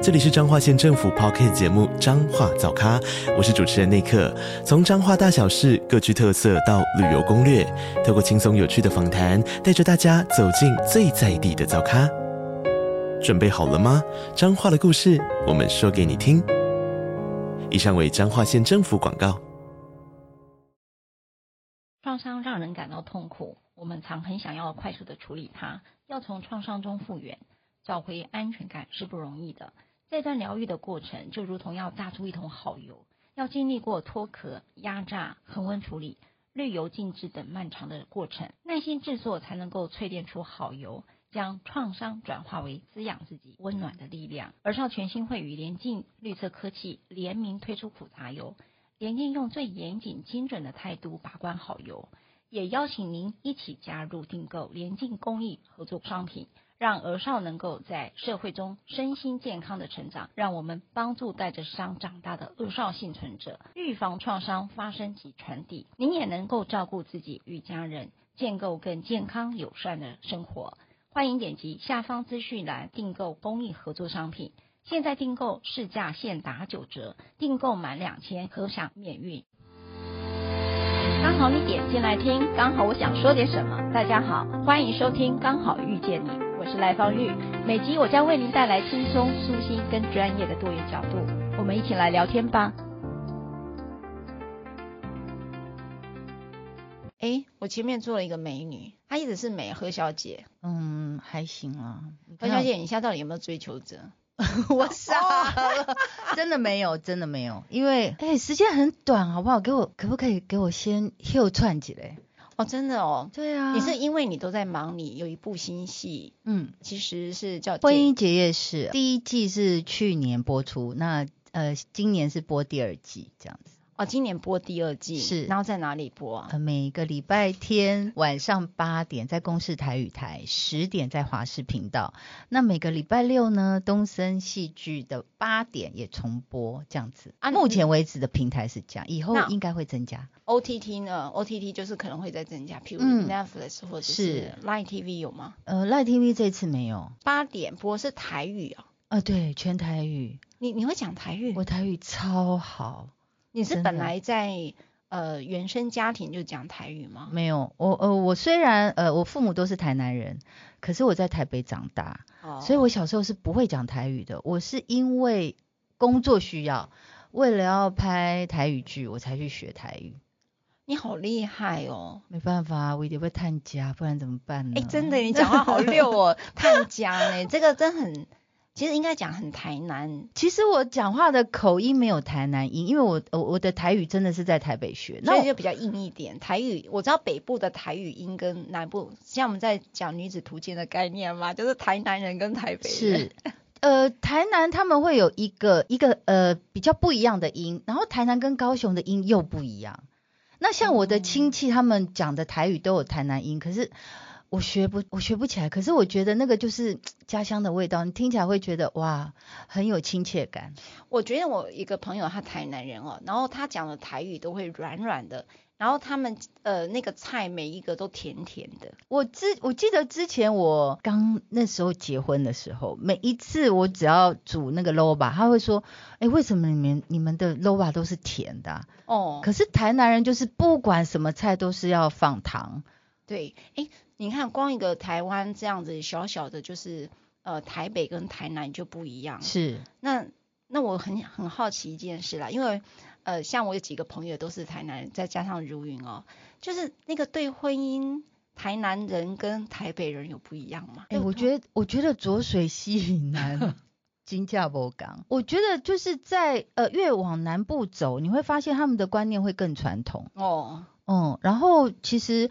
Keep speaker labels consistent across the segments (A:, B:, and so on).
A: 这里是彰化县政府 Podcast 节目《彰化早咖》，我是主持人内克。从彰化大小事各具特色到旅游攻略，透过轻松有趣的访谈，带着大家走进最在地的早咖。准备好了吗？彰化的故事，我们说给你听。以上为彰化县政府广告。
B: 创伤让人感到痛苦，我们常很想要快速的处理它，要从创伤中复原，找回安全感是不容易的。这段疗愈的过程，就如同要榨出一桶好油，要经历过脱壳、压榨、恒温处理、滤油静置等漫长的过程，耐心制作才能够淬炼出好油，将创伤转化为滋养自己温暖的力量。而少权心会与联净绿色科技联名推出苦茶油，联净用最严谨精准的态度把关好油，也邀请您一起加入订购联净公益合作商品。让儿少能够在社会中身心健康的成长，让我们帮助带着伤长大的儿少幸存者，预防创伤发生及传递。您也能够照顾自己与家人，建构更健康友善的生活。欢迎点击下方资讯栏订购公益合作商品，现在订购市价现打九折，订购满两千可享免运。刚好你点进来听，刚好我想说点什么。大家好，欢迎收听《刚好遇见你》。我是赖芳玉，每集我将为您带来轻松、舒心跟专业的多元角度，我们一起来聊天吧。哎，我前面坐了一个美女，她一直是美何小姐，
C: 嗯，还行啊。
B: 何小姐，你现在到底有没有追求者？
C: 我傻了，真的没有，真的没有，因为哎，时间很短，好不好？给我可不可以给我先秀串几嘞？
B: 哦，真的哦，
C: 对啊，
B: 你是因为你都在忙，你有一部新戏，
C: 嗯，
B: 其实是叫《
C: 婚姻结业式》，第一季是去年播出，那呃，今年是播第二季这样子。
B: 哦，今年播第二季
C: 是，
B: 然后在哪里播啊？
C: 呃，每个礼拜天晚上八点在公视台语台，十点在华视频道。那每个礼拜六呢，东森戏剧的八点也重播这样子。啊，目前为止的平台是这样，以后应该会增加。
B: OTT 呢？OTT 就是可能会再增加，譬如 Netflix 或者是 Line TV 有吗？
C: 呃，Line TV 这次没有。
B: 八点播是台语哦啊？
C: 呃，对，全台语。
B: 你你会讲台语？
C: 我台语超好。
B: 你是本来在呃原生家庭就讲台语吗？
C: 没有，我呃我虽然呃我父母都是台南人，可是我在台北长大，哦，所以我小时候是不会讲台语的。我是因为工作需要，为了要拍台语剧，我才去学台语。
B: 你好厉害哦！
C: 没办法，我一定会探家，不然怎么办呢？
B: 哎，真的，你讲话好溜哦，探家呢，这个真很。其实应该讲很台南，
C: 其实我讲话的口音没有台南音，因为我我我的台语真的是在台北学，
B: 那就比较硬一点。台语我知道北部的台语音跟南部，像我们在讲女子图鉴的概念嘛，就是台南人跟台北人。
C: 是，呃，台南他们会有一个一个呃比较不一样的音，然后台南跟高雄的音又不一样。那像我的亲戚他们讲的台语都有台南音，可是。我学不，我学不起来。可是我觉得那个就是 家乡的味道，你听起来会觉得哇，很有亲切感。
B: 我觉得我一个朋友他台南人哦，然后他讲的台语都会软软的，然后他们呃那个菜每一个都甜甜的。
C: 我之我记得之前我刚那时候结婚的时候，每一次我只要煮那个卤肉，他会说，哎，为什么你们你们的卤肉都是甜的啊？
B: 哦，
C: 可是台南人就是不管什么菜都是要放糖。
B: 对，哎。你看，光一个台湾这样子小小的，就是呃台北跟台南就不一样。
C: 是，
B: 那那我很很好奇一件事啦，因为呃像我有几个朋友都是台南人，再加上如云哦，就是那个对婚姻，台南人跟台北人有不一样吗？
C: 哎、欸，我觉得我觉得浊水溪以南 金价不港，我觉得就是在呃越往南部走，你会发现他们的观念会更传统
B: 哦。
C: 嗯，然后其实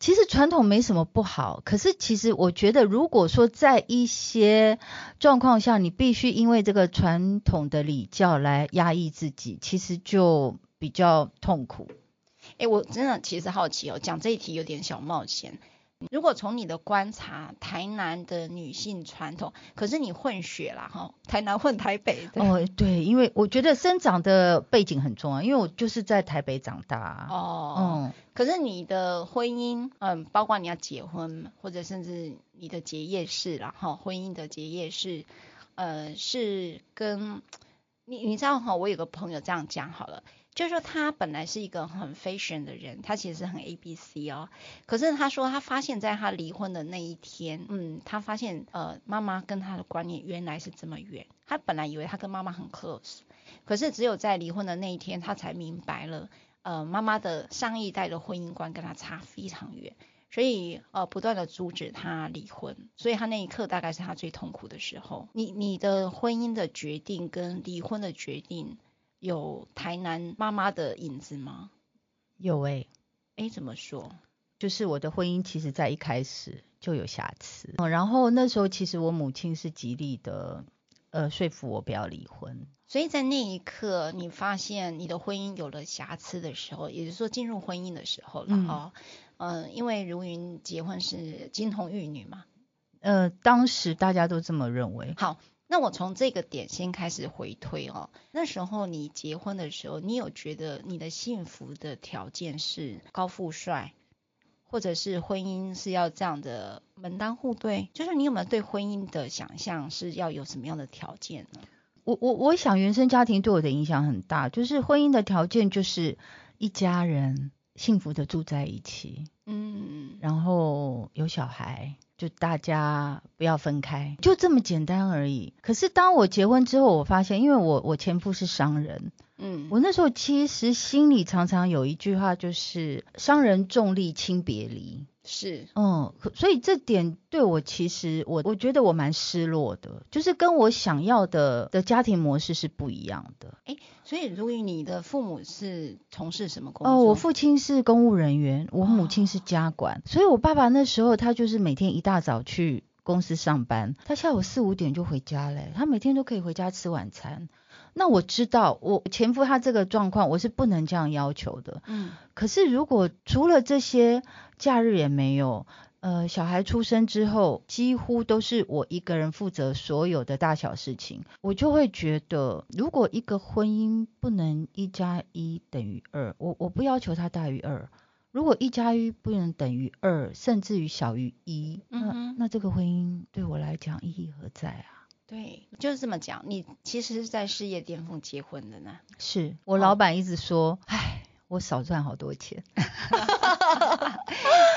C: 其实传统没什么不好，可是其实我觉得，如果说在一些状况下，你必须因为这个传统的礼教来压抑自己，其实就比较痛苦。
B: 哎，我真的其实好奇哦，讲这一题有点小冒险。如果从你的观察，台南的女性传统，可是你混血啦哈，台南混台北的。
C: 哦，对，因为我觉得生长的背景很重要，因为我就是在台北长大。
B: 哦，嗯，可是你的婚姻，嗯，包括你要结婚，或者甚至你的结业式啦哈，婚姻的结业式，呃，是跟你你知道哈，我有个朋友这样讲好了。就是说他本来是一个很 fashion 的人，他其实很 A B C 哦。可是他说他发现，在他离婚的那一天，嗯，他发现呃妈妈跟他的观念原来是这么远。他本来以为他跟妈妈很 close，可是只有在离婚的那一天，他才明白了，呃，妈妈的上一代的婚姻观跟他差非常远，所以呃不断的阻止他离婚。所以他那一刻大概是他最痛苦的时候。你你的婚姻的决定跟离婚的决定。有台南妈妈的影子吗？
C: 有哎、欸，
B: 哎、欸，怎么说？
C: 就是我的婚姻其实在一开始就有瑕疵，然后那时候其实我母亲是极力的，呃，说服我不要离婚。
B: 所以在那一刻，你发现你的婚姻有了瑕疵的时候，也就是说进入婚姻的时候了哈。嗯、呃，因为如云结婚是金童玉女嘛，
C: 呃，当时大家都这么认为。
B: 好。那我从这个点先开始回推哦。那时候你结婚的时候，你有觉得你的幸福的条件是高富帅，或者是婚姻是要这样的门当户对？就是你有没有对婚姻的想象是要有什么样的条件呢？
C: 我我我想原生家庭对我的影响很大，就是婚姻的条件就是一家人幸福的住在一起，嗯，然后有小孩。就大家不要分开，就这么简单而已。可是当我结婚之后，我发现，因为我我前夫是商人，嗯，我那时候其实心里常常有一句话，就是商人重利轻别离。
B: 是，
C: 嗯，所以这点对我其实我我觉得我蛮失落的，就是跟我想要的的家庭模式是不一样的。
B: 哎，所以如果你的父母是从事什么工作？
C: 哦，我父亲是公务人员，我母亲是家管，哦，所以我爸爸那时候他就是每天一大早去公司上班，他下午四五点就回家嘞，他每天都可以回家吃晚餐。那我知道，我前夫他这个状况，我是不能这样要求的。嗯，可是如果除了这些，假日也没有，呃，小孩出生之后，几乎都是我一个人负责所有的大小事情，我就会觉得，如果一个婚姻不能一加一等于二，我我不要求它大于二，如果一加一不能等于二，甚至于小于一，那那这个婚姻对我来讲意义何在啊？
B: 对，就是这么讲。你其实是在事业巅峰结婚的呢？
C: 是我老板一直说，哎、哦，我少赚好多钱。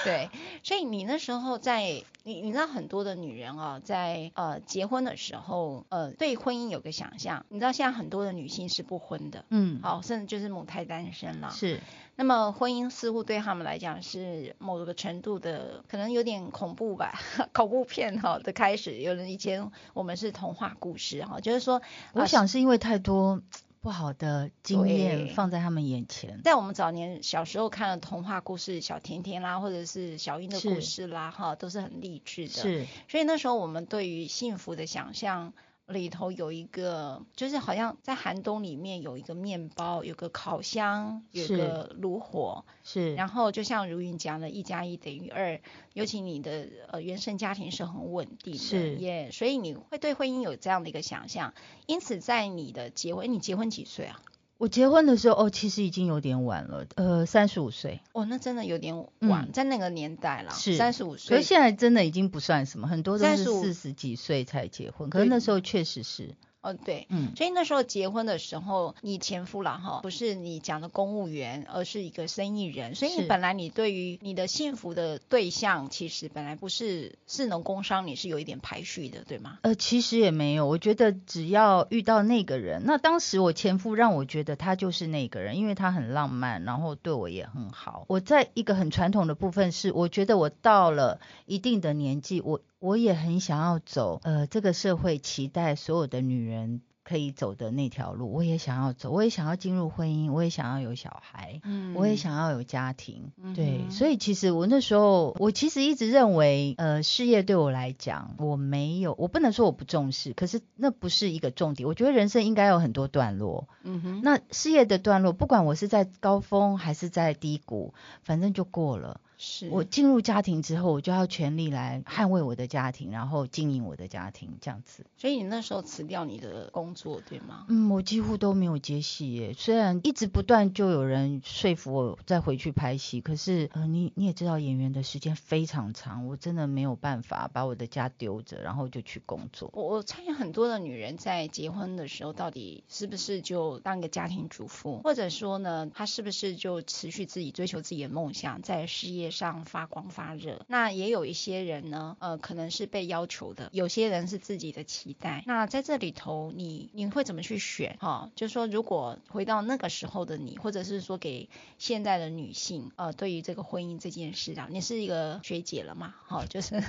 B: 对，所以你那时候在，你你知道很多的女人啊，在呃结婚的时候，呃对婚姻有个想象。你知道现在很多的女性是不婚的，嗯，好，甚至就是母胎单身了。
C: 是。
B: 那么婚姻似乎对他们来讲是某个程度的，可能有点恐怖吧，恐怖片哈的开始。有人以前我们是童话故事哈，就是说，
C: 我想是因为太多不好的经验放在他们眼前。
B: 在我们早年小时候看的童话故事，小甜甜啦，或者是小樱的故事啦，哈，都是很励志的。
C: 是，
B: 所以那时候我们对于幸福的想象。里头有一个，就是好像在寒冬里面有一个面包，有个烤箱，有个炉火，
C: 是。
B: 然后就像如云讲的，一加一等于二。尤其你的呃原生家庭是很稳定的，
C: 是
B: 耶，yeah, 所以你会对婚姻有这样的一个想象。因此，在你的结婚，你结婚几岁啊？
C: 我结婚的时候，哦，其实已经有点晚了，呃，三十五岁。
B: 哦，那真的有点晚，嗯、在那个年代了，
C: 是
B: 三十五岁。
C: 所以现在真的已经不算什么，很多都是四十几岁才结婚，可是那时候确实是。
B: 哦，对，嗯，所以那时候结婚的时候，你前夫啦哈，不是你讲的公务员，而是一个生意人，所以你本来你对于你的幸福的对象，其实本来不是士农工商，你是有一点排序的，对吗？
C: 呃，其实也没有，我觉得只要遇到那个人，那当时我前夫让我觉得他就是那个人，因为他很浪漫，然后对我也很好。我在一个很传统的部分是，我觉得我到了一定的年纪，我。我也很想要走，呃，这个社会期待所有的女人可以走的那条路，我也想要走，我也想要进入婚姻，我也想要有小孩，嗯，我也想要有家庭，嗯、对，所以其实我那时候，我其实一直认为，呃，事业对我来讲，我没有，我不能说我不重视，可是那不是一个重点。我觉得人生应该有很多段落，嗯哼，那事业的段落，不管我是在高峰还是在低谷，反正就过了。是我进入家庭之后，我就要全力来捍卫我的家庭，然后经营我的家庭，这样子。
B: 所以你那时候辞掉你的工作，对吗？
C: 嗯，我几乎都没有接戏耶。虽然一直不断就有人说服我再回去拍戏，可是呃，你你也知道，演员的时间非常长，我真的没有办法把我的家丢着，然后就去工作。
B: 我我猜很多的女人在结婚的时候，到底是不是就当一个家庭主妇，或者说呢，她是不是就持续自己追求自己的梦想，在事业上发光发热？那也有一些人呢，呃，可能是被要求的，有些人是自己的期待。那在这里头，你你会怎么去选？哈、哦，就是说，如果回到那个时候的你，或者是说给现在的女性，呃，对于这个婚姻这件事啊，你是一个学姐了嘛？哈、哦，就是，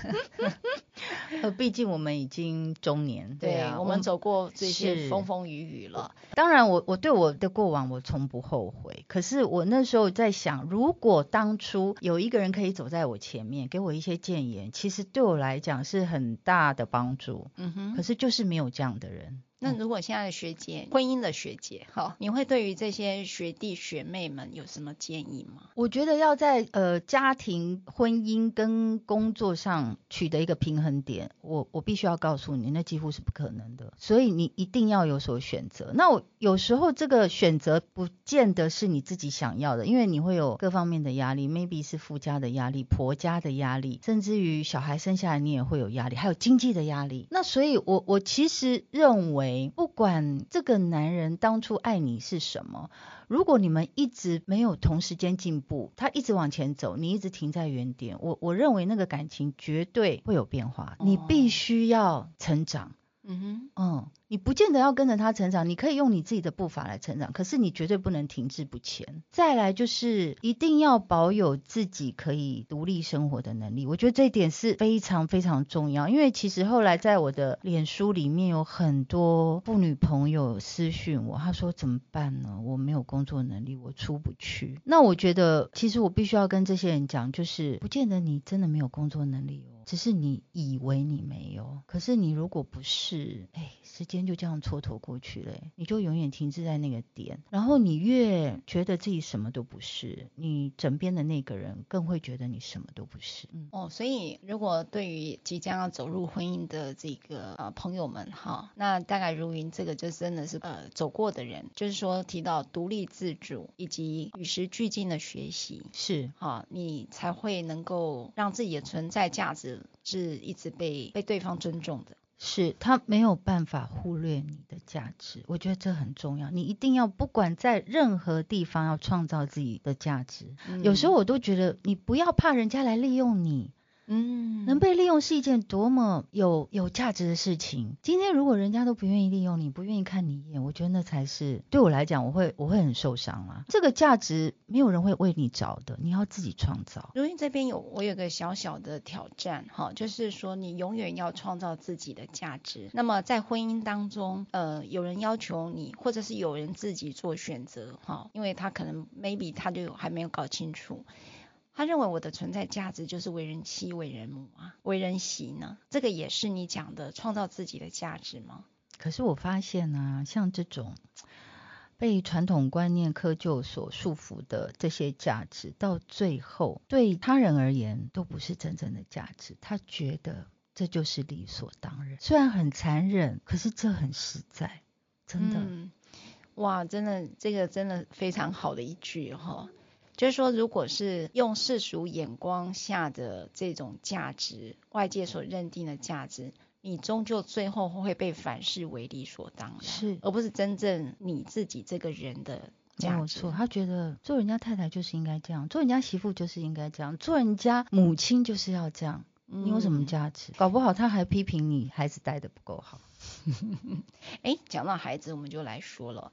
C: 呃，毕竟我们已经中年，对啊，
B: 对我们走过这些风风雨雨了。
C: 当然我，我我对我的过往我从不后悔。可是我那时候在想，如果当初有一个人可以走在我前面，给我一些建言，其实对我来讲是很大的帮助。嗯哼。可是就是没有这样的人。
B: 那如果现在的学姐，婚姻的学姐，哈，你会对于这些学弟学妹们有什么建议吗？
C: 我觉得要在呃家庭、婚姻跟工作上取得一个平衡点，我我必须要告诉你，那几乎是不可能的。所以你一定要有所选择。那我有时候这个选择不见得是你自己想要的，因为你会有各方面的压力，maybe 是夫家的压力、婆家的压力，甚至于小孩生下来你也会有压力，还有经济的压力。那所以我我其实认为。不管这个男人当初爱你是什么，如果你们一直没有同时间进步，他一直往前走，你一直停在原点，我我认为那个感情绝对会有变化，你必须要成长。嗯哼，嗯。你不见得要跟着他成长，你可以用你自己的步伐来成长，可是你绝对不能停滞不前。再来就是一定要保有自己可以独立生活的能力，我觉得这一点是非常非常重要。因为其实后来在我的脸书里面有很多妇女朋友私讯我，他说怎么办呢？我没有工作能力，我出不去。那我觉得其实我必须要跟这些人讲，就是不见得你真的没有工作能力哦，只是你以为你没有。可是你如果不是，哎，时间。就这样蹉跎过去了，你就永远停滞在那个点，然后你越觉得自己什么都不是，你枕边的那个人更会觉得你什么都不是。嗯、
B: 哦，所以如果对于即将要走入婚姻的这个呃朋友们哈，那大概如云这个就真的是呃走过的人，就是说提到独立自主以及与时俱进的学习
C: 是
B: 哈，你才会能够让自己的存在价值是一直被被对方尊重的。
C: 是他没有办法忽略你的价值，我觉得这很重要。你一定要不管在任何地方要创造自己的价值。嗯。有时候我都觉得你不要怕人家来利用你。嗯，能被利用是一件多么有有价值的事情。今天如果人家都不愿意利用你，不愿意看你一眼，我觉得那才是对我来讲，我会我会很受伤啊。这个价值没有人会为你找的，你要自己创造。
B: 如云这边有我有个小小的挑战哈，就是说你永远要创造自己的价值。那么在婚姻当中，呃，有人要求你，或者是有人自己做选择哈，因为他可能 maybe 他就还没有搞清楚。他认为我的存在价值就是为人妻、为人母啊，为人媳呢？这个也是你讲的创造自己的价值吗？
C: 可是我发现呢、啊，像这种被传统观念窠臼所束缚的这些价值，到最后对他人而言都不是真正的价值。他觉得这就是理所当然，虽然很残忍，可是这很实在，真的。
B: 嗯、哇，真的，这个真的非常好的一句哈。就是说，如果是用世俗眼光下的这种价值，外界所认定的价值，你终究最后会被反视为理所当然，
C: 是，
B: 而不是真正你自己这个人的价值。
C: 没错，他觉得做人家太太就是应该这样，做人家媳妇就是应该这样，做人家母亲就是要这样。你有什么价值？嗯，搞不好他还批评你孩子带的不够好。
B: 哎，讲到孩子，我们就来说了。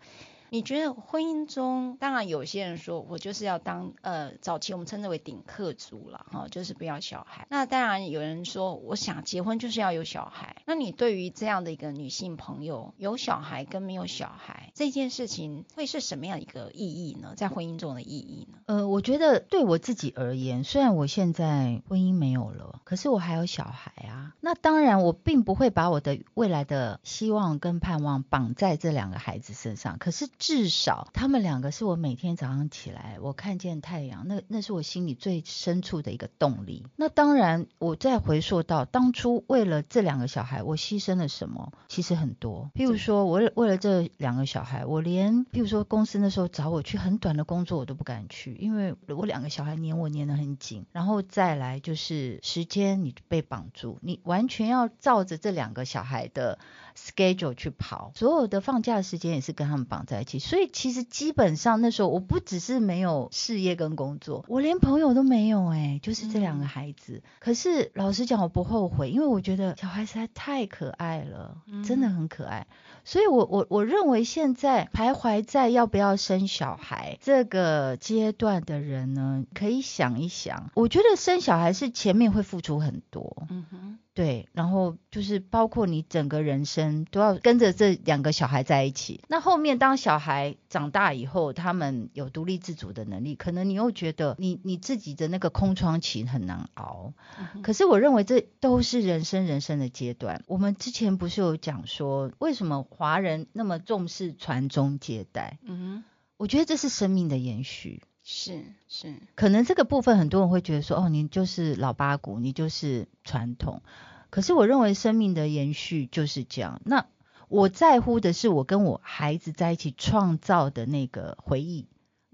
B: 你觉得婚姻中，当然有些人说我就是要当呃，早期我们称之为顶客族了哈，就是不要小孩。那当然有人说，我想结婚就是要有小孩。那你对于这样的一个女性朋友，有小孩跟没有小孩这件事情，会是什么样一个意义呢？在婚姻中的意义呢？
C: 呃，我觉得对我自己而言，虽然我现在婚姻没有了。可是我还有小孩啊。那当然，我并不会把我的未来的希望跟盼望绑在这两个孩子身上。可是至少他们两个是我每天早上起来，我看见太阳，那那是我心里最深处的一个动力。那当然，我再回溯到当初为了这两个小孩，我牺牲了什么？其实很多。譬如说，我为了这两个小孩，我连譬如说公司那时候找我去很短的工作，我都不敢去，因为我两个小孩黏我黏得很紧。然后再来就是时间，你被绑住，你完全要照着这两个小孩的 schedule 去跑，所有的放假时间也是跟他们绑在所以其实基本上那时候我不只是没有事业跟工作，我连朋友都没有哎、欸，就是这两个孩子。嗯、可是老实讲，我不后悔，因为我觉得小孩实在太可爱了，真的很可爱。嗯、所以我我我认为现在徘徊在要不要生小孩这个阶段的人呢，可以想一想，我觉得生小孩是前面会付出很多。嗯哼。对，然后就是包括你整个人生都要跟着这两个小孩在一起。那后面当小孩长大以后，他们有独立自主的能力，可能你又觉得你你自己的那个空窗期很难熬。嗯、可是我认为这都是人生人生的阶段。我们之前不是有讲说，为什么华人那么重视传宗接代？嗯哼，我觉得这是生命的延续。
B: 是是，是
C: 可能这个部分很多人会觉得说，哦，你就是老八股，你就是传统。可是我认为生命的延续就是这样。那我在乎的是我跟我孩子在一起创造的那个回忆，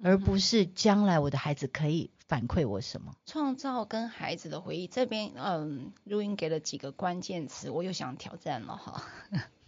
C: 而不是将来我的孩子可以反馈我什么。
B: 创造跟孩子的回忆这边，嗯，录音给了几个关键词，我又想挑战了哈。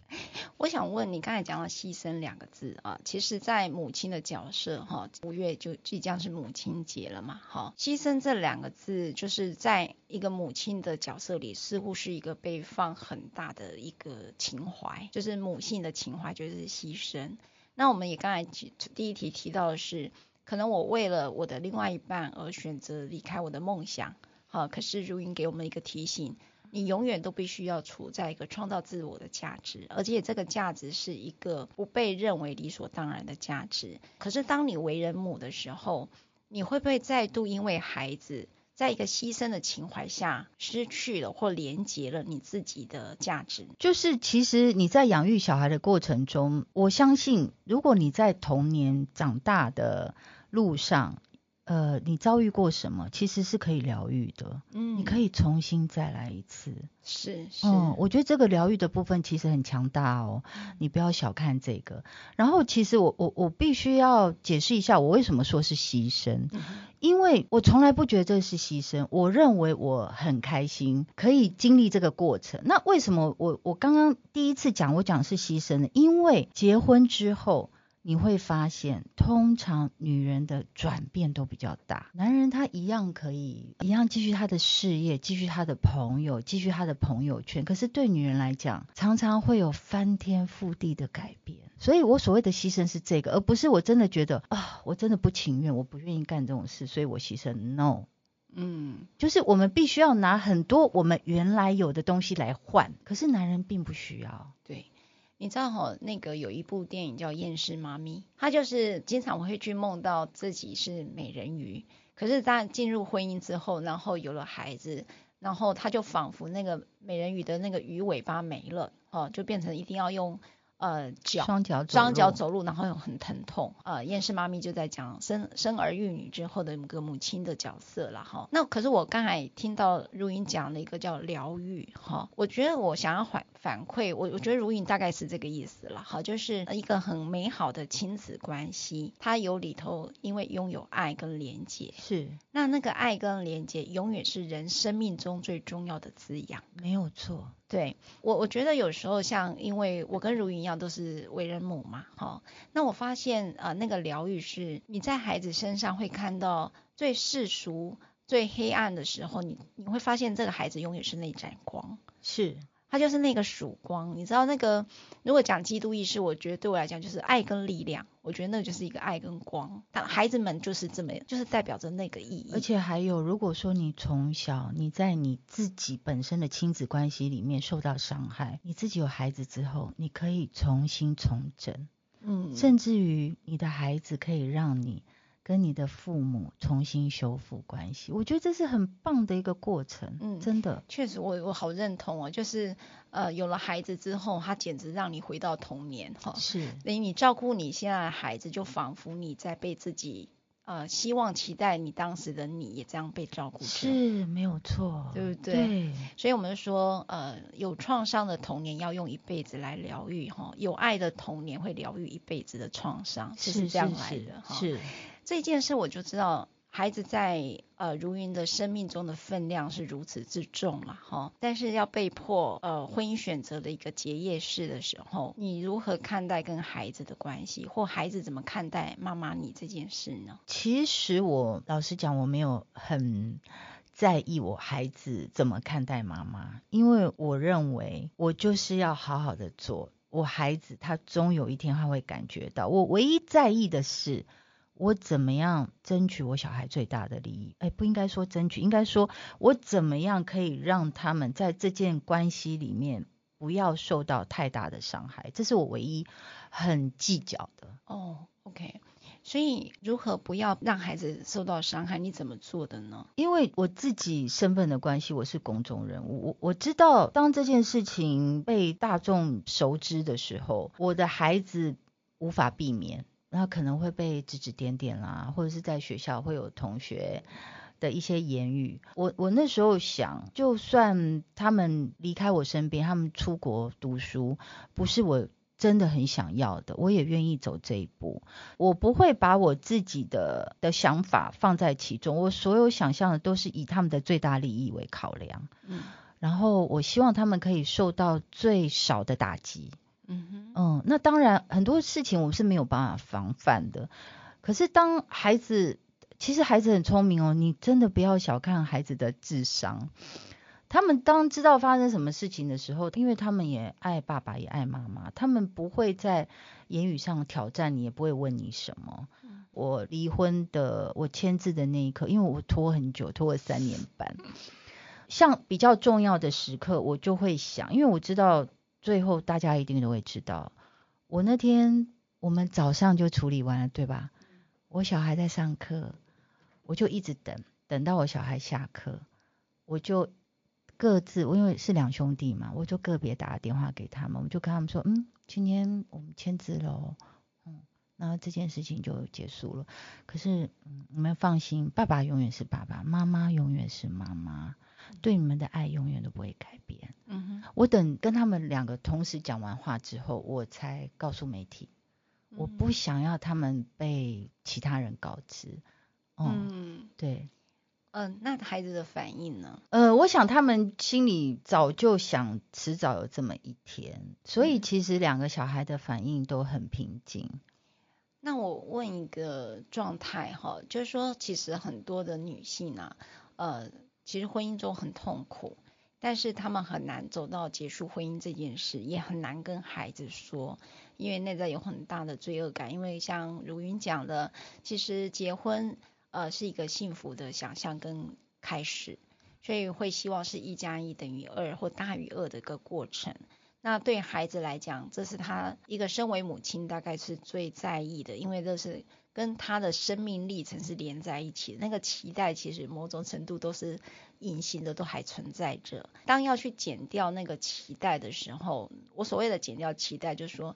B: 我想问你，刚才讲到牺牲两个字啊，其实，在母亲的角色哈，五月就即将是母亲节了嘛，哈，牺牲这两个字，就是在一个母亲的角色里，似乎是一个被放很大的一个情怀，就是母性的情怀，就是牺牲。那我们也刚才第一题提到的是，可能我为了我的另外一半而选择离开我的梦想，好，可是如云给我们一个提醒。你永远都必须要处在一个创造自我的价值，而且这个价值是一个不被认为理所当然的价值。可是当你为人母的时候，你会不会再度因为孩子，在一个牺牲的情怀下，失去了或连结了你自己的价值？
C: 就是其实你在养育小孩的过程中，我相信，如果你在童年长大的路上。呃，你遭遇过什么，其实是可以疗愈的。嗯，你可以重新再来一次。
B: 是是，
C: 嗯，我觉得这个疗愈的部分其实很强大哦，你不要小看这个。然后，其实我我我必须要解释一下，我为什么说是牺牲，嗯、因为我从来不觉得这是牺牲，我认为我很开心可以经历这个过程。那为什么我我刚刚第一次讲我讲是牺牲呢？因为结婚之后。你会发现，通常女人的转变都比较大，男人他一样可以一样继续他的事业，继续他的朋友，继续他的朋友圈。可是对女人来讲，常常会有翻天覆地的改变。所以我所谓的牺牲是这个，而不是我真的觉得啊，我真的不情愿，我不愿意干这种事，所以我牺牲。No，嗯，就是我们必须要拿很多我们原来有的东西来换，可是男人并不需要。
B: 对。你知道哈，那个有一部电影叫《厌世妈咪》，她就是经常会去梦到自己是美人鱼，可是在进入婚姻之后，然后有了孩子，然后她就仿佛那个美人鱼的那个鱼尾巴没了，哦，就变成一定要用。呃，脚
C: 双脚
B: 双脚走路，然后又很疼痛。呃，厌世妈咪就在讲生生儿育女之后的一个母亲的角色了哈。那可是我刚才听到如云讲了一个叫疗愈哈，我觉得我想要反反馈，我我觉得如云大概是这个意思了哈，就是一个很美好的亲子关系，它有里头因为拥有爱跟连接，
C: 是
B: 那那个爱跟连接永远是人生命中最重要的滋养，
C: 没有错。
B: 对我，我觉得有时候像，因为我跟如云一样都是为人母嘛，哈，那我发现、呃，那个疗愈是你在孩子身上会看到最世俗、最黑暗的时候，你你会发现这个孩子永远是那盏光，
C: 是。
B: 他就是那个曙光，你知道那个，如果讲基督意识，我觉得对我来讲就是爱跟力量，我觉得那就是一个爱跟光，但孩子们就是这么，就是代表着那个意义。
C: 而且还有，如果说你从小你在你自己本身的亲子关系里面受到伤害，你自己有孩子之后，你可以重新重整，嗯，甚至于你的孩子可以让你跟你的父母重新修复关系，我觉得这是很棒的一个过程。嗯，真的，
B: 确实我我好认同哦，就是呃有了孩子之后，他简直让你回到童年哈。
C: 是，
B: 所以你照顾你现在的孩子，就仿佛你在被自己。呃，希望期待你当时的你也这样被照顾，
C: 是没有错，
B: 对不对？
C: 对。
B: 所以我们说，呃，有创伤的童年要用一辈子来疗愈哈，有爱的童年会疗愈一辈子的创伤，是，是这样来的哈。是这件事我就知道。孩子在呃如云的生命中的分量是如此之重了哈，但是要被迫呃婚姻选择的一个结业式的时候，你如何看待跟孩子的关系，或孩子怎么看待妈妈你这件事呢？
C: 其实我老实讲，我没有很在意我孩子怎么看待妈妈，因为我认为我就是要好好的做，我孩子他终有一天他会感觉到，我唯一在意的是。我怎么样争取我小孩最大的利益？哎，不应该说争取，应该说我怎么样可以让他们在这件关系里面不要受到太大的伤害？这是我唯一很计较的。
B: 哦，OK。所以如何不要让孩子受到伤害？你怎么做的呢？
C: 因为我自己身份的关系，我是公众人物，我我知道当这件事情被大众熟知的时候，我的孩子无法避免。那可能会被指指点点啦，或者是在学校会有同学的一些言语。我我那时候想，就算他们离开我身边，他们出国读书，不是我真的很想要的，我也愿意走这一步。我不会把我自己的的想法放在其中，我所有想象的都是以他们的最大利益为考量。嗯，然后我希望他们可以受到最少的打击。嗯哼，嗯，那当然很多事情我是没有办法防范的。可是当孩子，其实孩子很聪明哦，你真的不要小看孩子的智商。他们当知道发生什么事情的时候，因为他们也爱爸爸也爱妈妈，他们不会在言语上挑战你，也不会问你什么。我离婚的，我签字的那一刻，因为我拖很久，拖了三年半。像比较重要的时刻，我就会想，因为我知道。最后大家一定都会知道，我那天我们早上就处理完了，对吧？我小孩在上课，我就一直等，等到我小孩下课，我就各自，我因为是两兄弟嘛，我就个别打电话给他们，我就跟他们说，嗯，今天我们签字了，嗯，然后这件事情就结束了。可是，嗯，你们放心，爸爸永远是爸爸，妈妈永远是妈妈。对你们的爱永远都不会改变。嗯哼，我等跟他们两个同时讲完话之后，我才告诉媒体，嗯、我不想要他们被其他人告知。嗯，嗯对。
B: 嗯、呃，那孩子的反应呢？
C: 呃，我想他们心里早就想，迟早有这么一天，所以其实两个小孩的反应都很平静。嗯、
B: 那我问一个状态哈，就是说，其实很多的女性啊，呃。其实婚姻中很痛苦，但是他们很难走到结束婚姻这件事，也很难跟孩子说，因为内在有很大的罪恶感。因为像如云讲的，其实结婚呃是一个幸福的想象跟开始，所以会希望是一加一等于二或大于二的一个过程。那对孩子来讲，这是他一个身为母亲大概是最在意的，因为这是。跟他的生命历程是连在一起，那个期待其实某种程度都是隐形的，都还存在着。当要去减掉那个期待的时候，我所谓的减掉期待，就是说，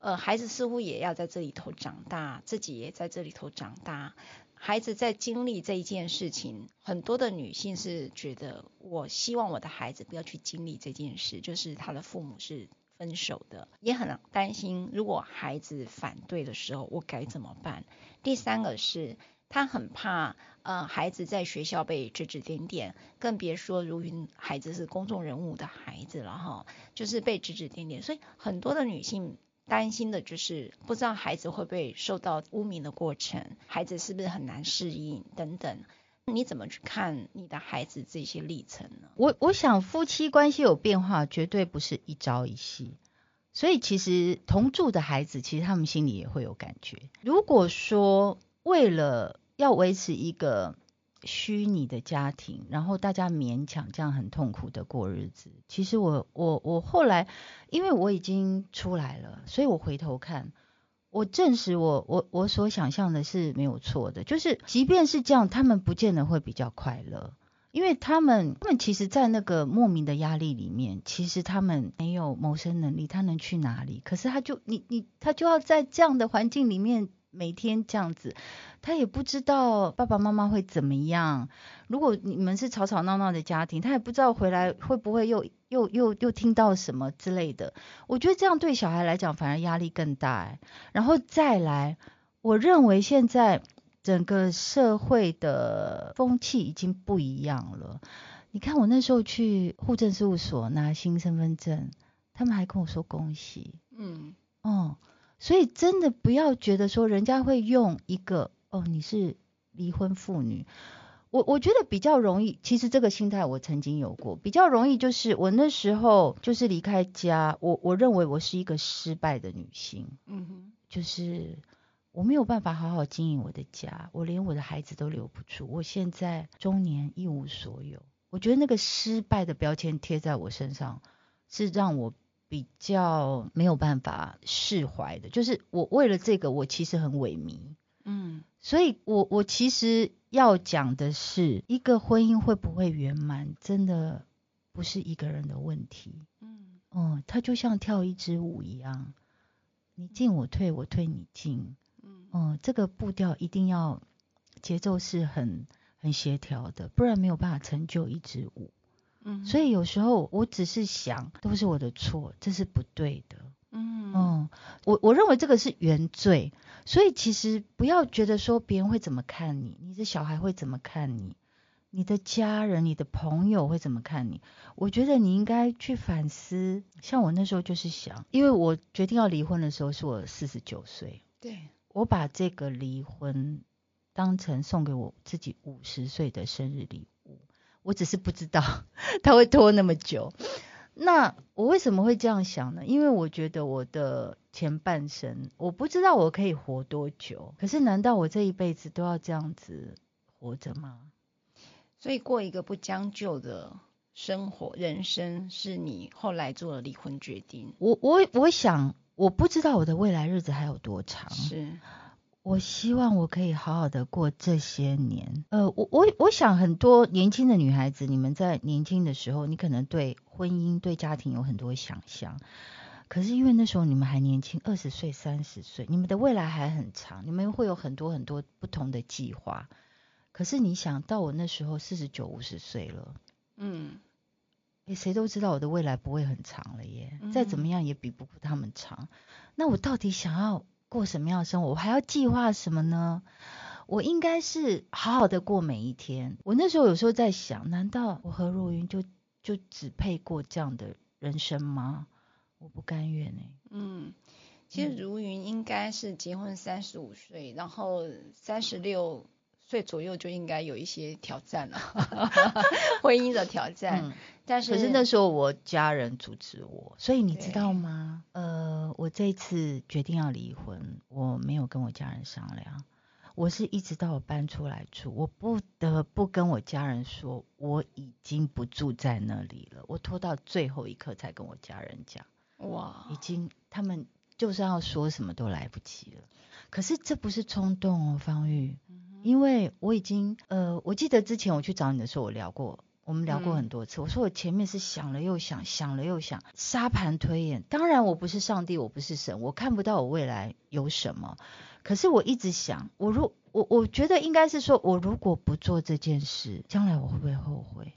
B: 呃，孩子似乎也要在这里头长大，自己也在这里头长大。孩子在经历这一件事情，很多的女性是觉得，我希望我的孩子不要去经历这件事，就是他的父母是。分手的也很担心，如果孩子反对的时候，我该怎么办？第三个是，他很怕，呃，孩子在学校被指指点点，更别说如云孩子是公众人物的孩子了哈，就是被指指点点。所以很多的女性担心的就是，不知道孩子会不会受到污名的过程，孩子是不是很难适应等等。你怎么去看你的孩子这些历程呢？
C: 我我想夫妻关系有变化，绝对不是一朝一夕。所以其实同住的孩子，其实他们心里也会有感觉。如果说为了要维持一个虚拟的家庭，然后大家勉强这样很痛苦的过日子，其实我我我后来，因为我已经出来了，所以我回头看。我证实我我我所想象的是没有错的，就是即便是这样，他们不见得会比较快乐。因为他们，他们其实，在那个莫名的压力里面，其实他们没有谋生能力，他能去哪里？可是他就，你你，他就要在这样的环境里面每天这样子，他也不知道爸爸妈妈会怎么样。如果你们是吵吵闹闹的家庭，他也不知道回来会不会又又又又听到什么之类的。我觉得这样对小孩来讲反而压力更大。然后再来，我认为现在。整个社会的风气已经不一样了。你看，我那时候去户政事务所拿新身份证，他们还跟我说恭喜。嗯，哦，所以真的不要觉得说人家会用一个哦，你是离婚妇女。我我觉得比较容易，其实这个心态我曾经有过，比较容易就是我那时候就是离开家，我我认为我是一个失败的女性。嗯哼，就是。我没有办法好好经营我的家，我连我的孩子都留不住。我现在中年一无所有，我觉得那个失败的标签贴在我身上，是让我比较没有办法释怀的。就是我为了这个，我其实很萎靡。嗯，所以我我其实要讲的是，一个婚姻会不会圆满，真的不是一个人的问题。嗯，哦，它就像跳一支舞一样，你进我退，我退你进。嗯，这个步调一定要节奏是很很协调的，不然没有办法成就一支舞。嗯，所以有时候我只是想，都是我的错，这是不对的。嗯，嗯，我我认为这个是原罪，所以其实不要觉得说别人会怎么看你，你的小孩会怎么看你，你的家人、你的朋友会怎么看你。我觉得你应该去反思。像我那时候就是想，因为我决定要离婚的时候是我四十九岁。对。我把这个离婚当成送给我自己五十岁的生日礼物，我只是不知道 他会拖那么久。那我为什么会这样想呢？因为我觉得我的前半生，我不知道我可以活多久。可是难道我这一辈子都要这样子活着吗？
B: 所以过一个不将就的生活人生，是你后来做了离婚决定。
C: 我我我想。我不知道我的未来日子还有多长，
B: 是
C: 我希望我可以好好的过这些年。呃，我我我想很多年轻的女孩子，你们在年轻的时候，你可能对婚姻、对家庭有很多想象，可是因为那时候你们还年轻，二十岁、三十岁，你们的未来还很长，你们会有很多很多不同的计划。可是你想到我那时候四十九、五十岁了，嗯。诶，谁都知道我的未来不会很长了耶，再怎么样也比不过他们长。那我到底想要过什么样的生活？我还要计划什么呢？我应该是好好的过每一天。我那时候有时候在想，难道我和如云就就只配过这样的人生吗？我不甘愿哎。
B: 嗯，其实如云应该是结婚三十五岁，然后三十六岁左右就应该有一些挑战了，婚姻的挑战。嗯但是，
C: 可是那时候我家人阻止我，所以你知道吗？呃，我这一次决定要离婚，我没有跟我家人商量，我是一直到我搬出来住，我不得不跟我家人说我已经不住在那里了，我拖到最后一刻才跟我家人讲。哇，已经他们就算要说什么都来不及了。可是这不是冲动哦，方玉，因为我已经呃，我记得之前我去找你的时候，我聊过。我们聊过很多次，我说我前面是想了又想，想了又想，沙盘推演。当然我不是上帝，我不是神，我看不到我未来有什么。可是我一直想，我如我我觉得应该是说，我如果不做这件事，将来我会不会后悔？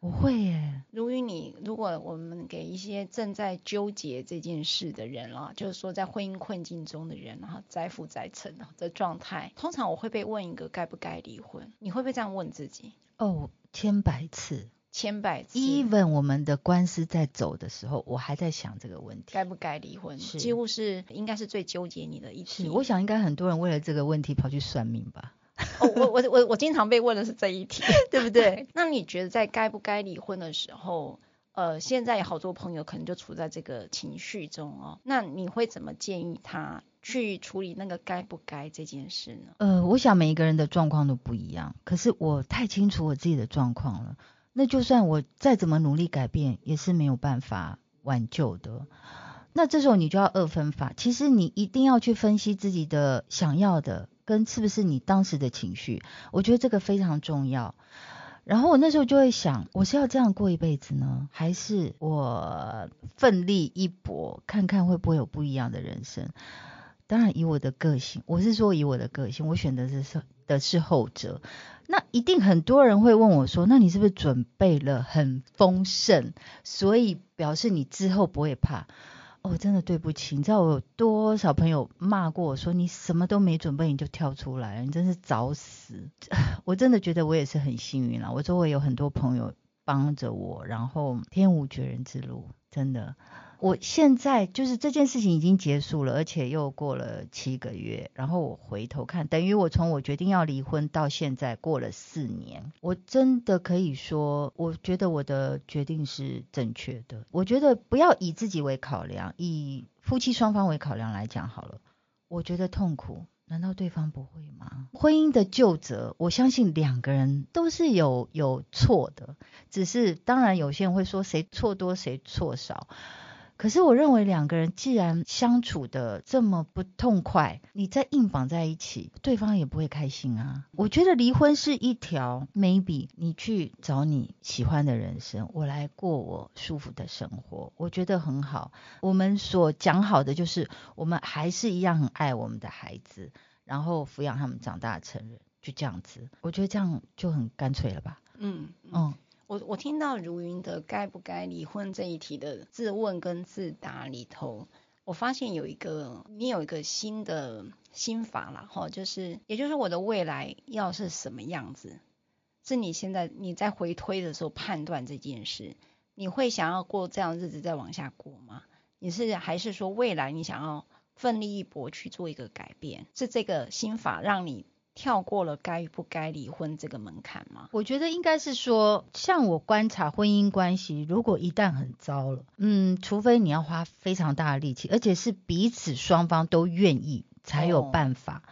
C: 我会耶。
B: 如于你，如果我们给一些正在纠结这件事的人啊，就是说在婚姻困境中的人啊，载浮载沉的状态，通常我会被问一个该不该离婚？你会不会这样问自己？
C: 哦。千百次，
B: 千百次。
C: Even 我们的官司在走的时候，我还在想这个问题，
B: 该不该离婚？是，几乎是应该是最纠结你的一次。
C: 是，我想应该很多人为了这个问题跑去算命吧。
B: 哦，我我我我经常被问的是这一题，对不对？那你觉得在该不该离婚的时候，呃，现在有好多朋友可能就处在这个情绪中哦，那你会怎么建议他？去处理那个该不该这件事呢？
C: 呃，我想每一个人的状况都不一样，可是我太清楚我自己的状况了。那就算我再怎么努力改变，也是没有办法挽救的。那这时候你就要二分法。其实你一定要去分析自己的想要的跟是不是你当时的情绪，我觉得这个非常重要。然后我那时候就会想，我是要这样过一辈子呢，还是我奋力一搏，看看会不会有不一样的人生？当然，以我的个性，我是说以我的个性，我选择的是的是后者。那一定很多人会问我说：“那你是不是准备了很丰盛，所以表示你之后不会怕？”哦，真的对不起，你知道我有多少朋友骂过我说：“你什么都没准备你就跳出来，你真是找死！” 我真的觉得我也是很幸运了，我周围有很多朋友帮着我，然后天无绝人之路，真的。我现在就是这件事情已经结束了，而且又过了七个月，然后我回头看，等于我从我决定要离婚到现在过了四年，我真的可以说，我觉得我的决定是正确的。我觉得不要以自己为考量，以夫妻双方为考量来讲好了。我觉得痛苦，难道对方不会吗？婚姻的旧责，我相信两个人都是有有错的，只是当然有些人会说谁错多谁错少。可是我认为两个人既然相处的这么不痛快，你再硬绑在一起，对方也不会开心啊。我觉得离婚是一条 maybe，你去找你喜欢的人生，我来过我舒服的生活，我觉得很好。我们所讲好的就是，我们还是一样很爱我们的孩子，然后抚养他们长大成人，就这样子。我觉得这样就很干脆了吧？
B: 嗯嗯。我我听到如云的该不该离婚这一题的自问跟自答里头，我发现有一个你有一个新的心法了哈，就是也就是我的未来要是什么样子，是你现在你在回推的时候判断这件事，你会想要过这样日子再往下过吗？你是还是说未来你想要奋力一搏去做一个改变？是这个心法让你？跳过了该不该离婚这个门槛吗？
C: 我觉得应该是说，像我观察婚姻关系，如果一旦很糟了，嗯，除非你要花非常大的力气，而且是彼此双方都愿意才有办法。哦。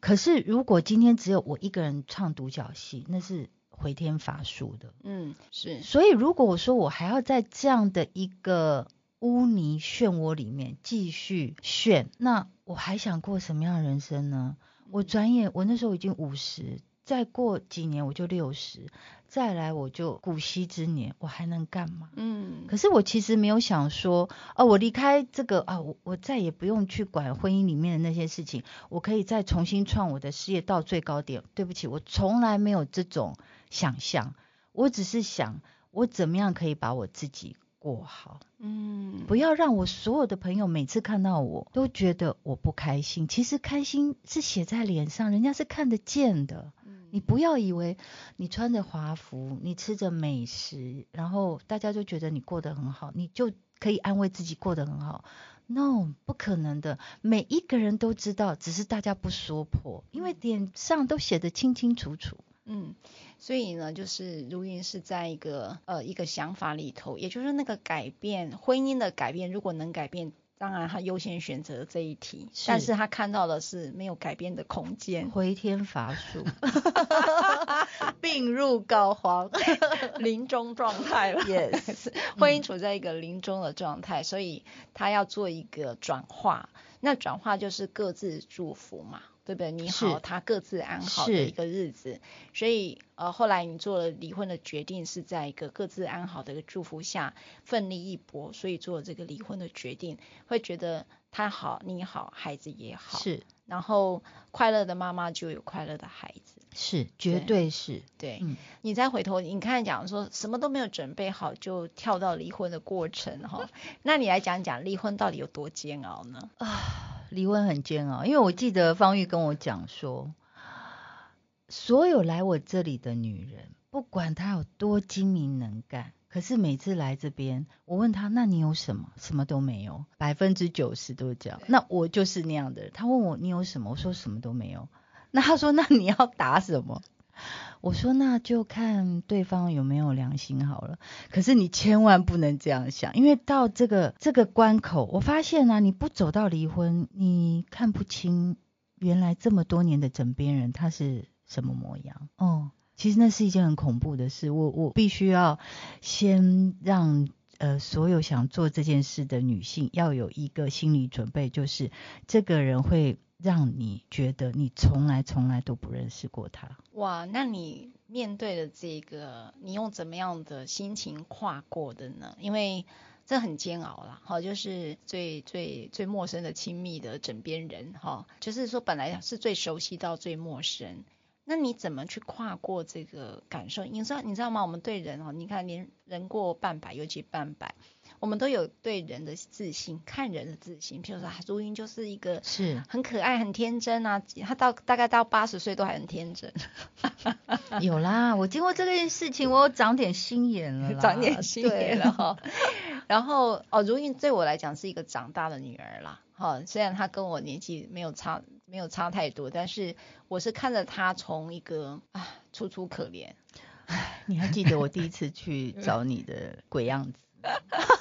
C: 可是如果今天只有我一个人唱独角戏，那是回天乏术的。
B: 嗯，是。
C: 所以如果我说我还要在这样的一个污泥漩涡里面继续炫，那我还想过什么样的人生呢？我转眼，我那时候已经五十，再过几年我就六十，再来我就古稀之年，我还能干嘛？
B: 嗯，
C: 可是我其实没有想说，哦，我离开这个啊，我我再也不用去管婚姻里面的那些事情，我可以再重新创我的事业到最高点。对不起，我从来没有这种想象，我只是想我怎么样可以把我自己。过好，
B: 嗯，
C: 不要让我所有的朋友每次看到我都觉得我不开心。其实开心是写在脸上，人家是看得见的。嗯，你不要以为你穿着华服，你吃着美食，然后大家就觉得你过得很好，你就可以安慰自己过得很好。No，不可能的。每一个人都知道，只是大家不说破，因为脸上都写得清清楚楚。
B: 嗯，所以呢，就是如云是在一个呃一个想法里头，也就是那个改变婚姻的改变，如果能改变，当然他优先选择这一题，是但是他看到的是没有改变的空间，
C: 回天乏术 病入膏肓，
B: 临终状态了。
C: Yes，
B: 婚姻处在一个临终的状态，所以他要做一个转化，那转化就是各自祝福嘛。对不对？你好，他各自安好的一个日子，所以呃，后来你做了离婚的决定，是在一个各自安好的一个祝福下，奋力一搏，所以做了这个离婚的决定，会觉得他好，你好，孩子也好，
C: 是，
B: 然后快乐的妈妈就有快乐的孩子，
C: 是，绝对是，
B: 对，嗯，你再回头，你看讲说什么都没有准备好就跳到离婚的过程哈，那你来讲讲离婚到底有多煎熬呢？
C: 啊。离婚很煎熬，因为我记得方玉跟我讲说，所有来我这里的女人，不管她有多精明能干，可是每次来这边，我问她，那你有什么？什么都没有，百分之九十都是这样。那我就是那样的人。她问我你有什么？我说什么都没有。那她说那你要打什么？我说那就看对方有没有良心好了。可是你千万不能这样想，因为到这个这个关口，我发现呢、啊，你不走到离婚，你看不清原来这么多年的枕边人他是什么模样。哦，其实那是一件很恐怖的事。我我必须要先让呃，所有想做这件事的女性要有一个心理准备，就是这个人会让你觉得你从来从来都不认识过他。
B: 哇，那你面对的这个，你用怎么样的心情跨过的呢？因为这很煎熬啦，好，就是最最最陌生的亲密的枕边人，哈，就是说本来是最熟悉到最陌生。那你怎么去跨过这个感受？你知道你知道吗？我们对人哦，你看连人过半百，尤其半百，我们都有对人的自信，看人的自信。譬如说，啊，如云就是一个是很可爱、很天真啊，他到大概到八十岁都还很天真。
C: 有啦，我经过这件事情，我有长点心眼了，
B: 长点心眼了哈。然后哦，如云对我来讲是一个长大的女儿啦。好，虽然她跟我年纪没有差。没有差太多，但是我是看着她从一个啊楚楚可怜，
C: 唉，你还记得我第一次去找你的鬼样子？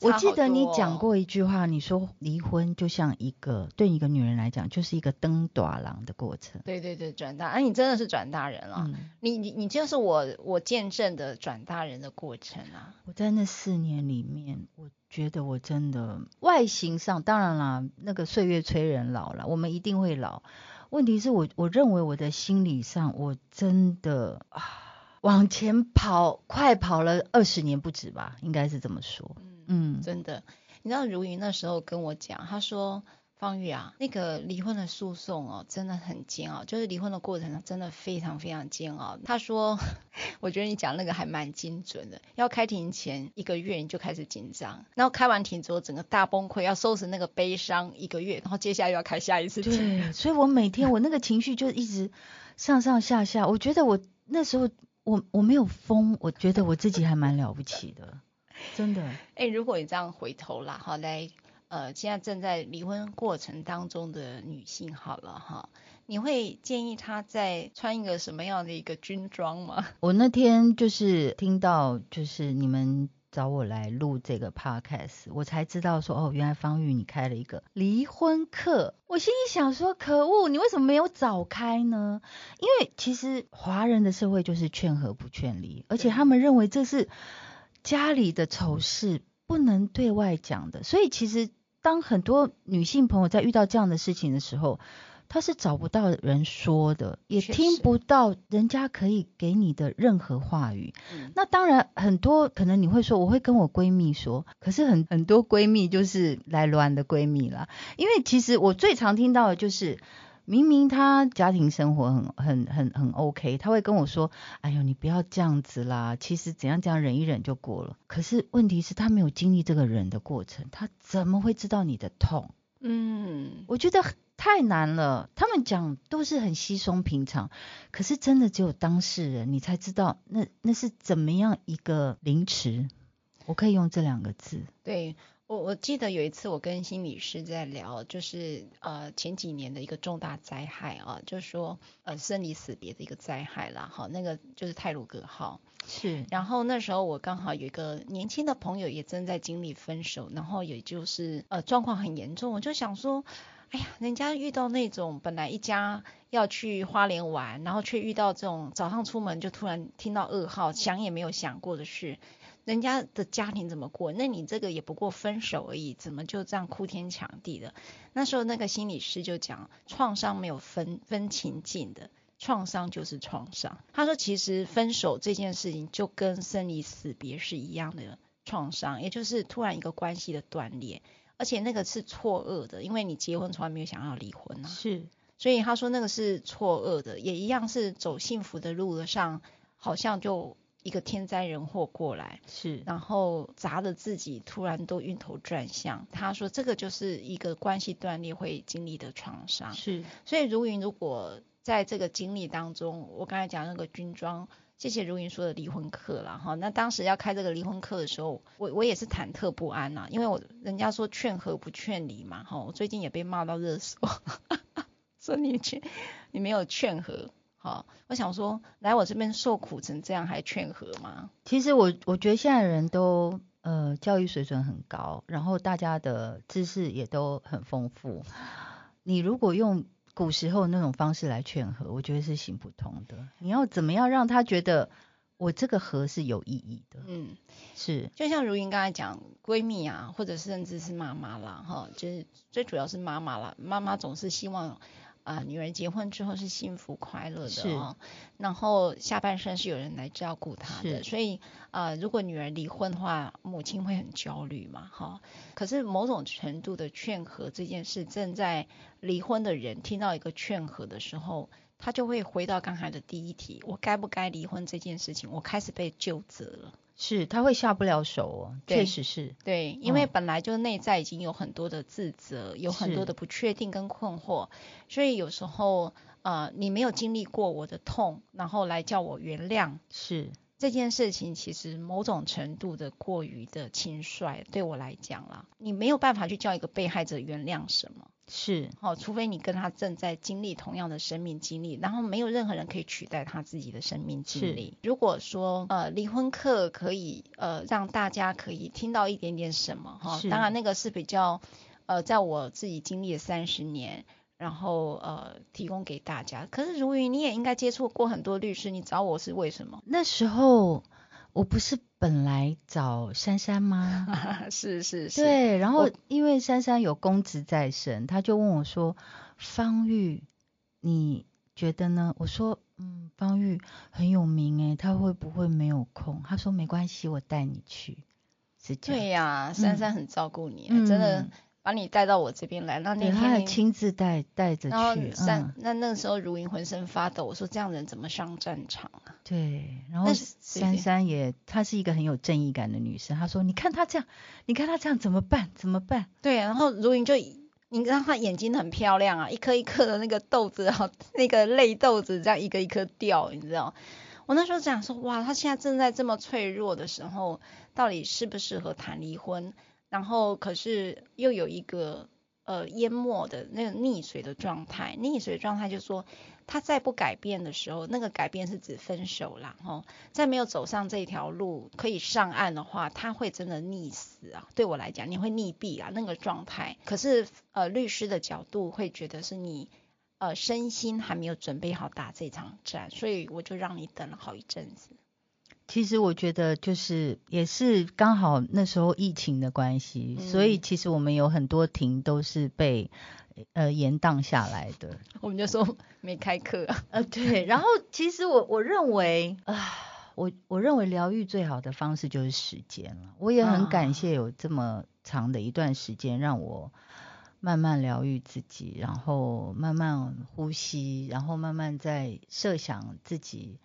C: 我记得你讲过一句话，你说离婚就像一个对一个女人来讲就是一个登大人的过程。
B: 对对对，转大，哎、啊，你真的是转大人了，嗯、你你你就是我我见证的转大人的过程啊！
C: 我在那四年里面，我觉得我真的外形上，当然啦，那个岁月催人老了，我们一定会老。问题是我我认为我的心理上，我真的啊往前跑，快跑了二十年不止吧，应该是这么说。嗯，
B: 真的，你知道如云那时候跟我讲，他说方玉啊，那个离婚的诉讼哦，真的很煎熬，就是离婚的过程真的非常非常煎熬。他说，我觉得你讲那个还蛮精准的，要开庭前一个月你就开始紧张，然后开完庭之后整个大崩溃，要收拾那个悲伤一个月，然后接下来又要开下一次庭。
C: 对，所以我每天我那个情绪就一直上上下下，我觉得我那时候我我没有疯，我觉得我自己还蛮了不起的。真的，哎、
B: 欸，如果你这样回头啦，好来，呃，现在正在离婚过程当中的女性，好了哈，你会建议她在穿一个什么样的一个军装吗？
C: 我那天就是听到，就是你们找我来录这个 podcast，我才知道说，哦，原来方玉你开了一个离婚课。我心里想说，可恶，你为什么没有早开呢？因为其实华人的社会就是劝和不劝离，而且他们认为这是。家里的丑事不能对外讲的，所以其实当很多女性朋友在遇到这样的事情的时候，她是找不到人说的，也听不到人家可以给你的任何话语。嗯、那当然，很多可能你会说，我会跟我闺蜜说，可是很很多闺蜜就是来乱的闺蜜啦，因为其实我最常听到的就是。明明他家庭生活很很很很 OK，他会跟我说：“哎呦，你不要这样子啦，其实怎样怎样忍一忍就过了。”可是问题是，他没有经历这个忍的过程，他怎么会知道你的痛？嗯，我觉得太难了。他们讲都是很稀松平常，可是真的只有当事人，你才知道那那是怎么样一个凌迟。我可以用这两个字。
B: 对。我我记得有一次我跟心理师在聊，就是呃前几年的一个重大灾害啊，就是说呃生离死别的一个灾害啦，哈，那个就是泰鲁格号。
C: 是。然
B: 后那时候我刚好有一个年轻的朋友也正在经历分手，然后也就是呃状况很严重，我就想说，哎呀，人家遇到那种本来一家要去花莲玩，然后却遇到这种早上出门就突然听到噩耗，想也没有想过的事。人家的家庭怎么过？那你这个也不过分手而已，怎么就这样哭天抢地的？那时候那个心理师就讲，创伤没有分分情境的，创伤就是创伤。他说，其实分手这件事情就跟生离死别是一样的创伤，也就是突然一个关系的断裂，而且那个是错愕的，因为你结婚从来没有想要离婚啊。
C: 是，
B: 所以他说那个是错愕的，也一样是走幸福的路上，好像就。一个天灾人祸过来，
C: 是，
B: 然后砸的自己突然都晕头转向。他说这个就是一个关系断裂会经历的创伤。
C: 是，
B: 所以如云如果在这个经历当中，我刚才讲那个军装，谢谢如云说的离婚课了哈。那当时要开这个离婚课的时候，我我也是忐忑不安呐，因为我人家说劝和不劝离嘛哈。我最近也被骂到热搜，说你劝你没有劝和。好，我想说，来我这边受苦成这样，还劝和吗？
C: 其实我我觉得现在的人都呃教育水准很高，然后大家的知识也都很丰富。你如果用古时候那种方式来劝和，我觉得是行不通的。你要怎么样让他觉得我这个和是有意义的。
B: 嗯，
C: 是，
B: 就像如云刚才讲，闺蜜啊，或者甚至是妈妈啦，哈，就是最主要是妈妈啦，妈妈总是希望。啊，女儿结婚之后是幸福快乐的哦，然后下半生是有人来照顾她的，所以啊，如果女儿离婚的话，母亲会很焦虑嘛，哈。可是某种程度的劝和这件事，正在离婚的人听到一个劝和的时候，他就会回到刚才的第一题：我该不该离婚这件事情，我开始被纠责了。
C: 是，他会下不了手哦，确实是。
B: 对，因为本来就内在已经有很多的自责，嗯、有很多的不确定跟困惑，所以有时候呃，你没有经历过我的痛，然后来叫我原谅，
C: 是
B: 这件事情其实某种程度的过于的轻率，对我来讲啦，你没有办法去叫一个被害者原谅什么。
C: 是，
B: 哦，除非你跟他正在经历同样的生命经历，然后没有任何人可以取代他自己的生命经历。如果说呃离婚课可以呃让大家可以听到一点点什么哈，当然那个是比较呃在我自己经历了三十年，然后呃提供给大家。可是如云，你也应该接触过很多律师，你找我是为什么？
C: 那时候。我不是本来找珊珊吗？
B: 是是是。
C: 对，然后因为珊珊有公职在身，他就问我说：“方玉，你觉得呢？”我说：“嗯，方玉很有名诶，他会不会没有空？”他说：“没关系，我带你去。”是这样。
B: 对呀、啊，珊珊很照顾你，嗯、真的。把你带到我这边来，那那天
C: 他亲自带带着去。然后
B: 三、嗯、那那个时候如云浑身发抖，我说这样人怎么上战场啊？
C: 对，然后珊珊也，她是一个很有正义感的女生。她说：“你看她这样，你看她这样怎么办？怎么办？”
B: 对，然后如云就，你知道她眼睛很漂亮啊，一颗一颗的那个豆子，然 后那个泪豆子这样一个一颗掉，你知道？我那时候讲说，哇，她现在正在这么脆弱的时候，到底适不适合谈离婚？然后，可是又有一个呃淹没的那个溺水的状态，溺水的状态就是说，他再不改变的时候，那个改变是指分手啦，吼，在没有走上这条路可以上岸的话，他会真的溺死啊！对我来讲，你会溺毙啊，那个状态。可是呃，律师的角度会觉得是你呃身心还没有准备好打这场战，所以我就让你等了好一阵子。
C: 其实我觉得就是也是刚好那时候疫情的关系，嗯、所以其实我们有很多庭都是被呃延宕下来的。
B: 我们就说没开课啊。
C: 呃对，然后其实我我认为啊，我我认为疗愈最好的方式就是时间了。我也很感谢有这么长的一段时间让我慢慢疗愈自己，然后慢慢呼吸，然后慢慢在设想自己。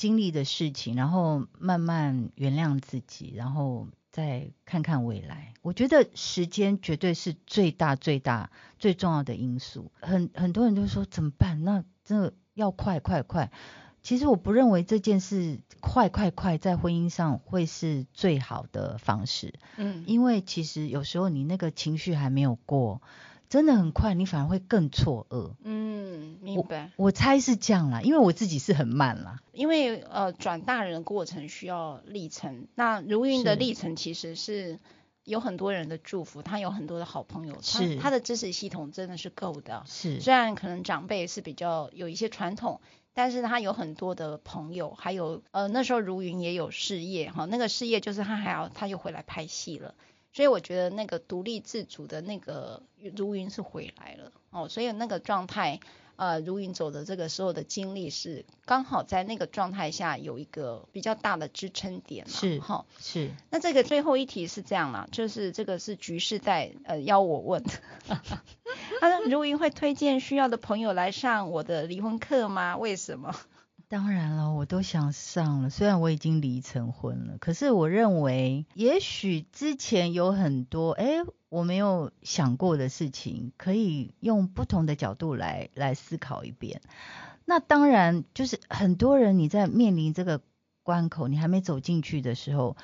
C: 经历的事情，然后慢慢原谅自己，然后再看看未来。我觉得时间绝对是最大、最大、最重要的因素。很很多人都说怎么办？那真的要快快快。其实我不认为这件事快快快在婚姻上会是最好的方式。嗯，因为其实有时候你那个情绪还没有过。真的很快，你反而会更错愕。
B: 嗯，明白。
C: 我，我猜是这样啦，因为我自己是很慢啦。
B: 因为呃，转大人的过程需要历程。那如云的历程其实是有很多人的祝福，他有很多的好朋友，是他，他的支持系统真的是够的。
C: 是，
B: 虽然可能长辈是比较有一些传统，但是他有很多的朋友，还有呃那时候如云也有事业哈，那个事业就是他还要他又回来拍戏了。所以我觉得那个独立自主的那个如云是回来了哦，所以那个状态，呃，如云走的这个时候的经历是刚好在那个状态下有一个比较大的支撑点嘛，
C: 是哈，是。
B: 是那这个最后一题是这样啦，就是这个是局势在呃邀我问的，他说如云会推荐需要的朋友来上我的离婚课吗？为什么？
C: 当然了，我都想上了。虽然我已经离成婚了，可是我认为，也许之前有很多哎我没有想过的事情，可以用不同的角度来来思考一遍。那当然，就是很多人你在面临这个关口，你还没走进去的时候，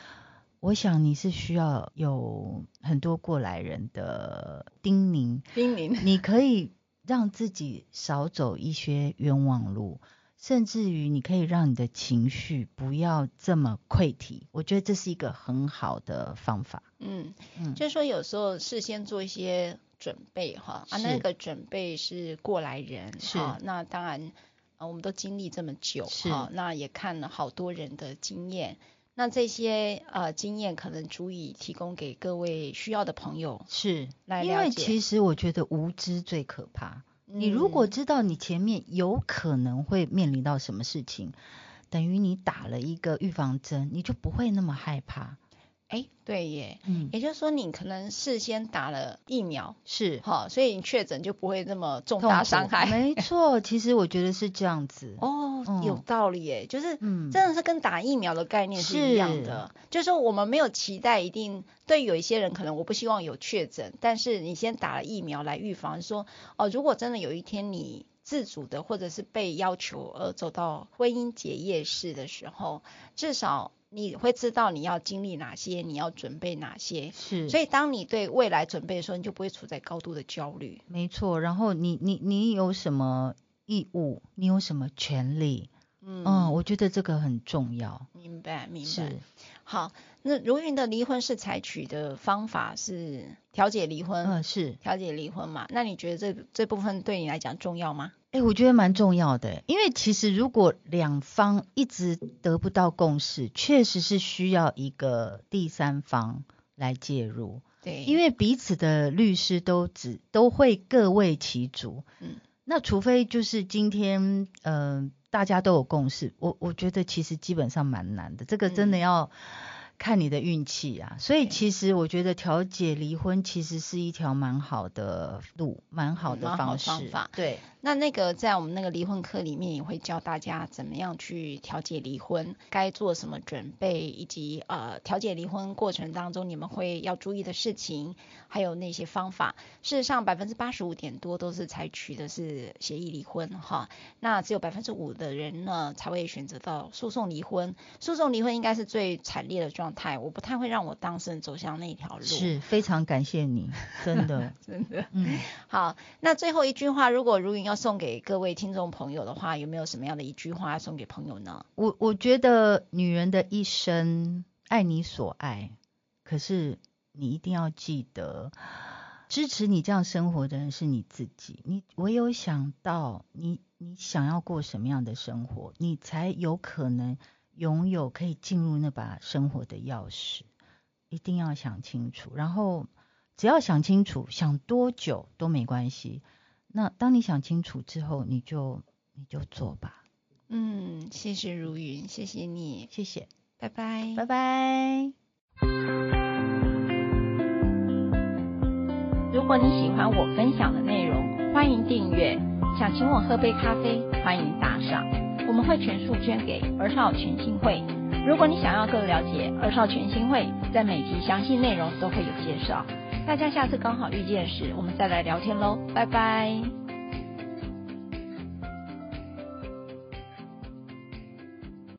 C: 我想你是需要有很多过来人的叮咛，
B: 叮咛，
C: 你可以让自己少走一些冤枉路。甚至于，你可以让你的情绪不要这么溃堤，我觉得这是一个很好的方法。
B: 嗯嗯，就是说有时候事先做一些准备哈，啊，那个准备是过来人，
C: 是，
B: 那当然，啊，我们都经历这么久，
C: 是、
B: 哦，那也看了好多人的经验，那这些呃经验可能足以提供给各位需要的朋友
C: 是
B: 来了解。
C: 因为其实我觉得无知最可怕。嗯、你如果知道你前面有可能会面临到什么事情，等于你打了一个预防针，你就不会那么害怕。
B: 哎，对耶，
C: 嗯，
B: 也就是说你可能事先打了疫苗，
C: 是，
B: 好，所以你确诊就不会那么重大伤害。
C: 没错，其实我觉得是这样子。
B: 哦，嗯、有道理耶，就是，
C: 嗯，
B: 真的是跟打疫苗的概念是一样的。是就是说我们没有期待一定，对有一些人可能我不希望有确诊，但是你先打了疫苗来预防，说哦，如果真的有一天你自主的或者是被要求而走到婚姻结业式的时候，至少。你会知道你要经历哪些，你要准备哪些，
C: 是。
B: 所以当你对未来准备的时候，你就不会处在高度的焦虑。
C: 没错，然后你你你有什么义务？你有什么权利？嗯，嗯，我觉得这个很重要。
B: 明白，明白。
C: 是。
B: 好，那如云的离婚是采取的方法是调解离婚，
C: 嗯，是
B: 调解离婚嘛？那你觉得这这部分对你来讲重要吗？
C: 哎，我觉得蛮重要的，因为其实如果两方一直得不到共识，确实是需要一个第三方来介入。
B: 对，
C: 因为彼此的律师都只都会各为其主。嗯，那除非就是今天，嗯、呃，大家都有共识，我我觉得其实基本上蛮难的，这个真的要。嗯看你的运气啊，所以其实我觉得调解离婚其实是一条蛮好的路，蛮好的方式。
B: 方法。
C: 对，
B: 那那个在我们那个离婚课里面也会教大家怎么样去调解离婚，该做什么准备，以及呃调解离婚过程当中你们会要注意的事情，还有那些方法。事实上，百分之八十五点多都是采取的是协议离婚哈，那只有百分之五的人呢才会选择到诉讼离婚。诉讼离婚应该是最惨烈的状。状态，我不太会让我当事人走向那条路，
C: 是非常感谢你，真的，
B: 真的，
C: 嗯，
B: 好，那最后一句话，如果如云要送给各位听众朋友的话，有没有什么样的一句话要送给朋友呢？
C: 我我觉得女人的一生爱你所爱，可是你一定要记得，支持你这样生活的人是你自己，你唯有想到你你想要过什么样的生活，你才有可能。拥有可以进入那把生活的钥匙，一定要想清楚。然后只要想清楚，想多久都没关系。那当你想清楚之后，你就你就做吧。
B: 嗯，谢谢如云，谢谢你，
C: 谢谢，
B: 拜拜，
C: 拜拜。
B: 如果你喜欢我分享的内容，欢迎订阅。想请我喝杯咖啡，欢迎打赏。我们会全数捐给儿少全新会。如果你想要更了解儿少全新会，在每集详细内容都会有介绍。大家下次刚好遇见时，我们再来聊天喽，拜拜。